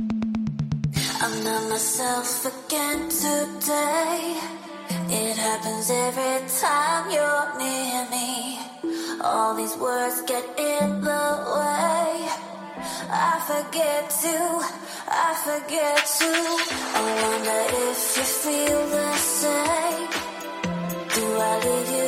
I'm not myself again today. It happens every time you're near me. All these words get in the way. I forget to, I forget to. I wonder if you feel the same. Do I leave you?